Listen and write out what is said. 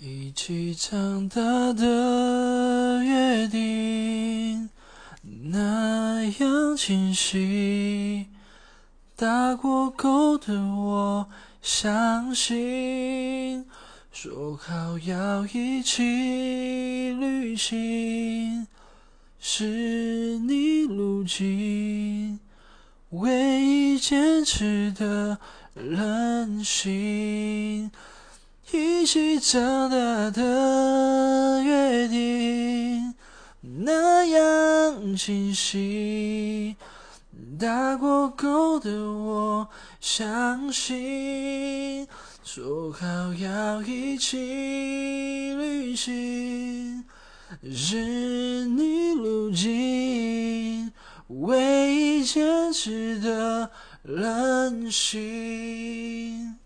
一起长大的约定，那样清晰。打过勾的我相信，说好要一起旅行，是你路径唯一坚持的任性。一起长大的约定，那样清晰。打过勾的我相信，说好要一起旅行，是你路径唯一坚持的任性。